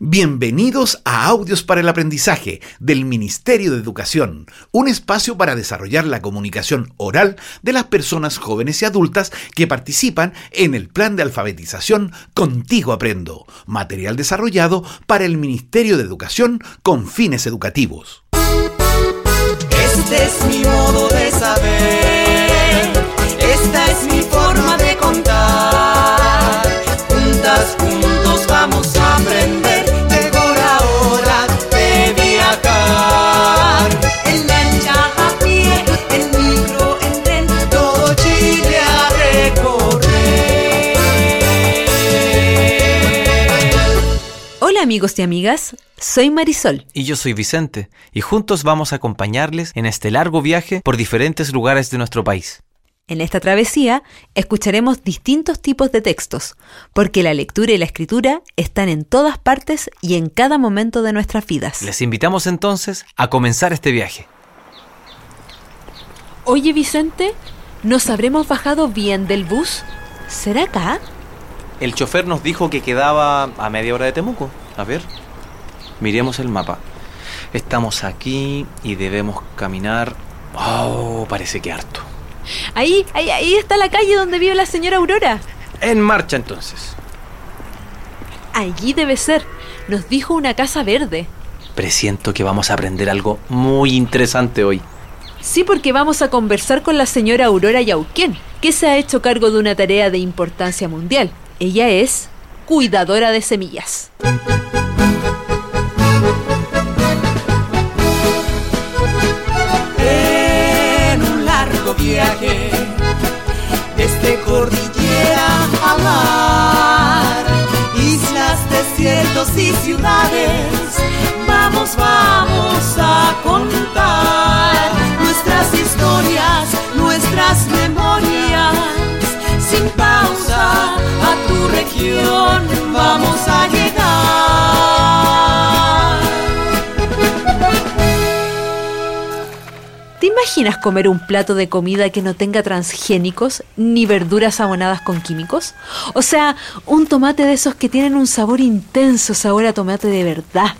Bienvenidos a Audios para el Aprendizaje del Ministerio de Educación, un espacio para desarrollar la comunicación oral de las personas jóvenes y adultas que participan en el plan de alfabetización Contigo Aprendo, material desarrollado para el Ministerio de Educación con fines educativos. Este es mi modo amigos y amigas, soy Marisol. Y yo soy Vicente, y juntos vamos a acompañarles en este largo viaje por diferentes lugares de nuestro país. En esta travesía escucharemos distintos tipos de textos, porque la lectura y la escritura están en todas partes y en cada momento de nuestras vidas. Les invitamos entonces a comenzar este viaje. Oye Vicente, ¿nos habremos bajado bien del bus? ¿Será acá? El chofer nos dijo que quedaba a media hora de Temuco. A ver, miremos el mapa. Estamos aquí y debemos caminar. Oh, parece que harto. Ahí, ahí, ahí está la calle donde vive la señora Aurora. En marcha entonces. Allí debe ser. Nos dijo una casa verde. Presiento que vamos a aprender algo muy interesante hoy. Sí, porque vamos a conversar con la señora Aurora Yauquén, que se ha hecho cargo de una tarea de importancia mundial. Ella es cuidadora de semillas. En un largo viaje desde cordillera a mar, islas, desiertos y ciudades, región vamos a llegar. ¿Te imaginas comer un plato de comida que no tenga transgénicos ni verduras abonadas con químicos? O sea, un tomate de esos que tienen un sabor intenso, sabor a tomate de verdad.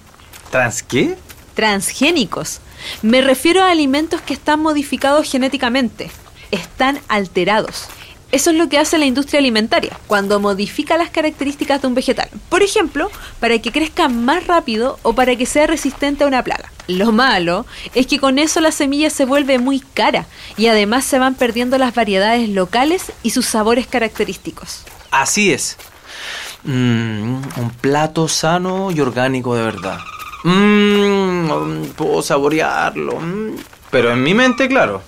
¿Trans qué? Transgénicos. Me refiero a alimentos que están modificados genéticamente. Están alterados. Eso es lo que hace la industria alimentaria, cuando modifica las características de un vegetal. Por ejemplo, para que crezca más rápido o para que sea resistente a una plaga. Lo malo es que con eso la semilla se vuelve muy cara y además se van perdiendo las variedades locales y sus sabores característicos. Así es. Mm, un plato sano y orgánico de verdad. Mm, puedo saborearlo. Mm, pero en mi mente, claro.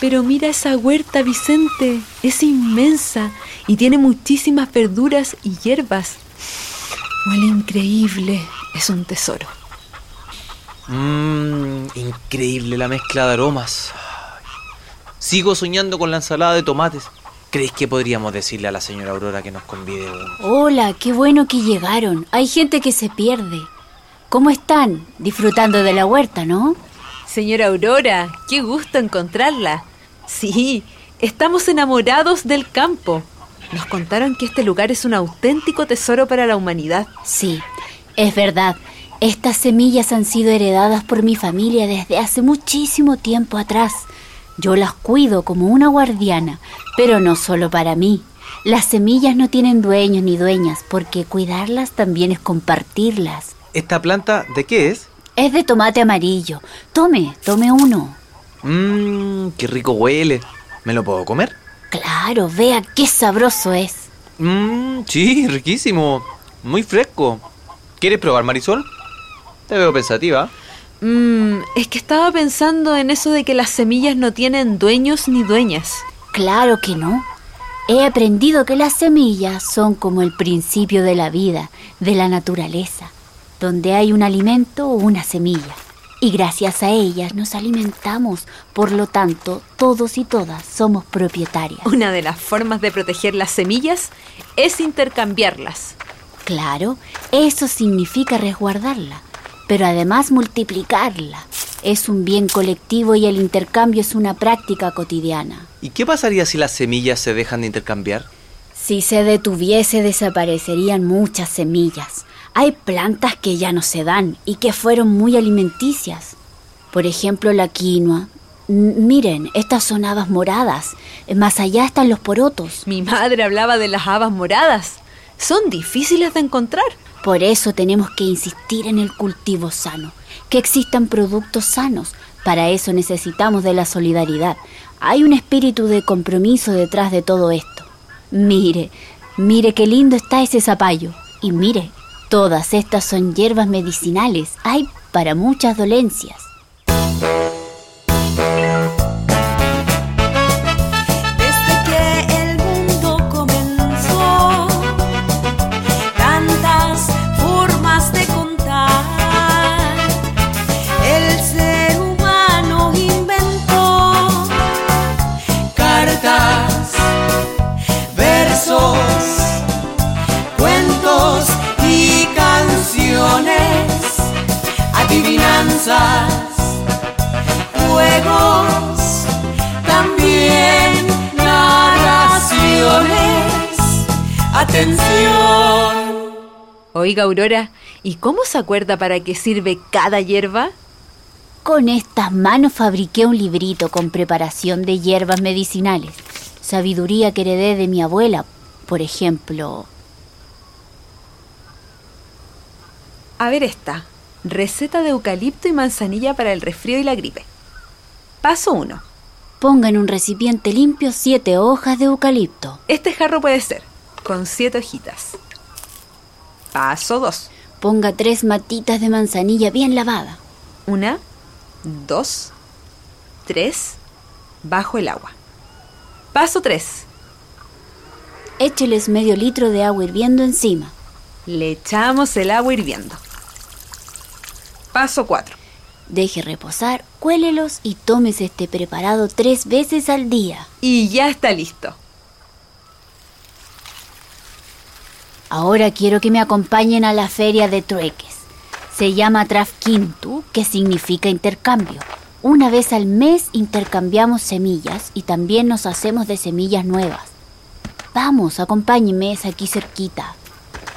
Pero mira esa huerta, Vicente. Es inmensa y tiene muchísimas verduras y hierbas. Huele increíble. Es un tesoro. Mmm, increíble la mezcla de aromas. Sigo soñando con la ensalada de tomates. ¿Crees que podríamos decirle a la señora Aurora que nos convide uno? Hola, qué bueno que llegaron. Hay gente que se pierde. ¿Cómo están? Disfrutando de la huerta, ¿no? Señora Aurora, qué gusto encontrarla. Sí, estamos enamorados del campo. Nos contaron que este lugar es un auténtico tesoro para la humanidad. Sí, es verdad. Estas semillas han sido heredadas por mi familia desde hace muchísimo tiempo atrás. Yo las cuido como una guardiana, pero no solo para mí. Las semillas no tienen dueños ni dueñas, porque cuidarlas también es compartirlas. ¿Esta planta de qué es? Es de tomate amarillo. Tome, tome uno. Mmm, qué rico huele. ¿Me lo puedo comer? Claro, vea qué sabroso es. Mmm, sí, riquísimo. Muy fresco. ¿Quieres probar, Marisol? Te veo pensativa. Mmm, es que estaba pensando en eso de que las semillas no tienen dueños ni dueñas. Claro que no. He aprendido que las semillas son como el principio de la vida, de la naturaleza, donde hay un alimento o una semilla. Y gracias a ellas nos alimentamos, por lo tanto, todos y todas somos propietarias. Una de las formas de proteger las semillas es intercambiarlas. Claro, eso significa resguardarla, pero además multiplicarla. Es un bien colectivo y el intercambio es una práctica cotidiana. ¿Y qué pasaría si las semillas se dejan de intercambiar? Si se detuviese desaparecerían muchas semillas. Hay plantas que ya no se dan y que fueron muy alimenticias. Por ejemplo, la quinoa. M- miren, estas son habas moradas. Más allá están los porotos. Mi madre hablaba de las habas moradas. Son difíciles de encontrar. Por eso tenemos que insistir en el cultivo sano, que existan productos sanos. Para eso necesitamos de la solidaridad. Hay un espíritu de compromiso detrás de todo esto. Mire, mire qué lindo está ese zapallo. Y mire, todas estas son hierbas medicinales. Hay para muchas dolencias. Atención. Oiga, Aurora, ¿y cómo se acuerda para qué sirve cada hierba? Con estas manos fabriqué un librito con preparación de hierbas medicinales. Sabiduría que heredé de mi abuela, por ejemplo. A ver esta. Receta de eucalipto y manzanilla para el resfrío y la gripe. Paso 1. Ponga en un recipiente limpio siete hojas de eucalipto. Este jarro puede ser con 7 hojitas. Paso 2. Ponga tres matitas de manzanilla bien lavada. Una, dos, tres, bajo el agua. Paso 3. Écheles medio litro de agua hirviendo encima. Le echamos el agua hirviendo. Paso 4. Deje reposar, cuélelos y tómese este preparado tres veces al día. Y ya está listo. Ahora quiero que me acompañen a la feria de trueques. Se llama Trafquintu, que significa intercambio. Una vez al mes intercambiamos semillas y también nos hacemos de semillas nuevas. Vamos, acompáñenme, es aquí cerquita.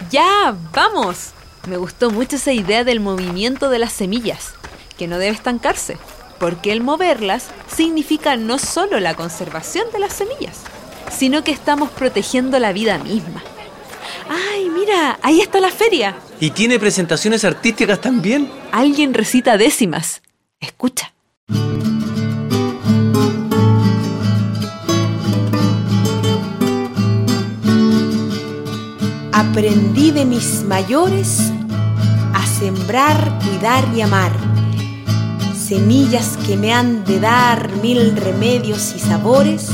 Ya, vamos. Me gustó mucho esa idea del movimiento de las semillas, que no debe estancarse, porque el moverlas significa no solo la conservación de las semillas, sino que estamos protegiendo la vida misma. ¡Ay, mira! Ahí está la feria. ¿Y tiene presentaciones artísticas también? Alguien recita décimas. Escucha. Aprendí de mis mayores a sembrar, cuidar y amar. Semillas que me han de dar mil remedios y sabores.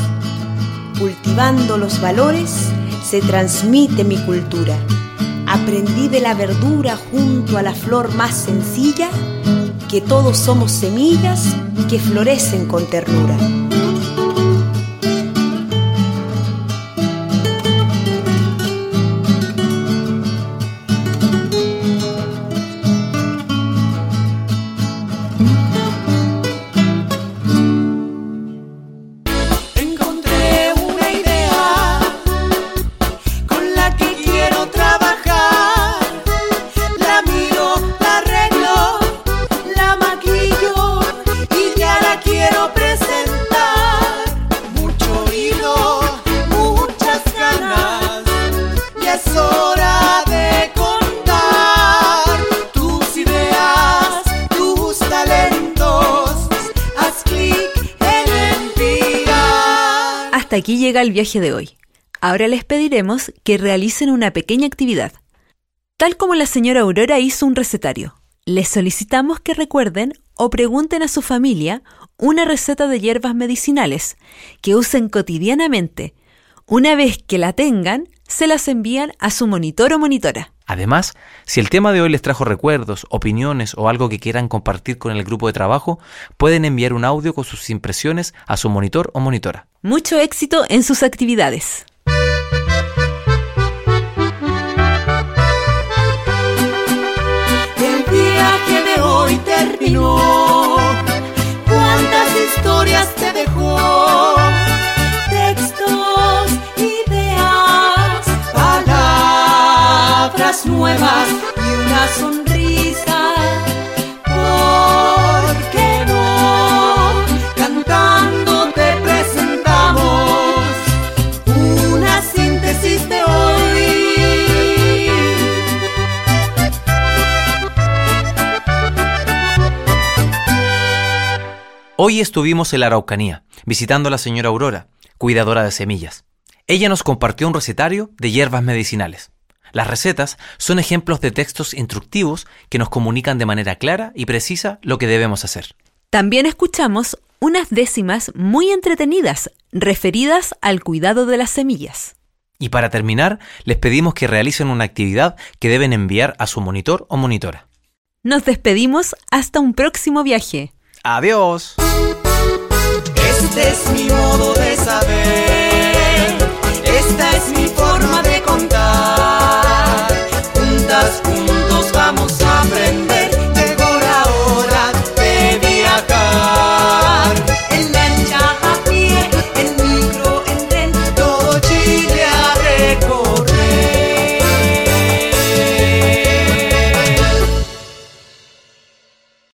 Cultivando los valores se transmite mi cultura. Aprendí de la verdura junto a la flor más sencilla que todos somos semillas que florecen con ternura. Aquí llega el viaje de hoy. Ahora les pediremos que realicen una pequeña actividad. Tal como la señora Aurora hizo un recetario, les solicitamos que recuerden o pregunten a su familia una receta de hierbas medicinales que usen cotidianamente. Una vez que la tengan, se las envían a su monitor o monitora. Además, si el tema de hoy les trajo recuerdos, opiniones o algo que quieran compartir con el grupo de trabajo, pueden enviar un audio con sus impresiones a su monitor o monitora. Mucho éxito en sus actividades. El viaje de hoy terminó. ¿Cuántas historias te dejó? Nuevas y una sonrisa. ¿Por qué no? Cantando te presentamos una síntesis de hoy. Hoy estuvimos en la Araucanía, visitando a la señora Aurora, cuidadora de semillas. Ella nos compartió un recetario de hierbas medicinales. Las recetas son ejemplos de textos instructivos que nos comunican de manera clara y precisa lo que debemos hacer. También escuchamos unas décimas muy entretenidas referidas al cuidado de las semillas. Y para terminar, les pedimos que realicen una actividad que deben enviar a su monitor o monitora. Nos despedimos hasta un próximo viaje. Adiós. Este es mi modo de saber, esta es mi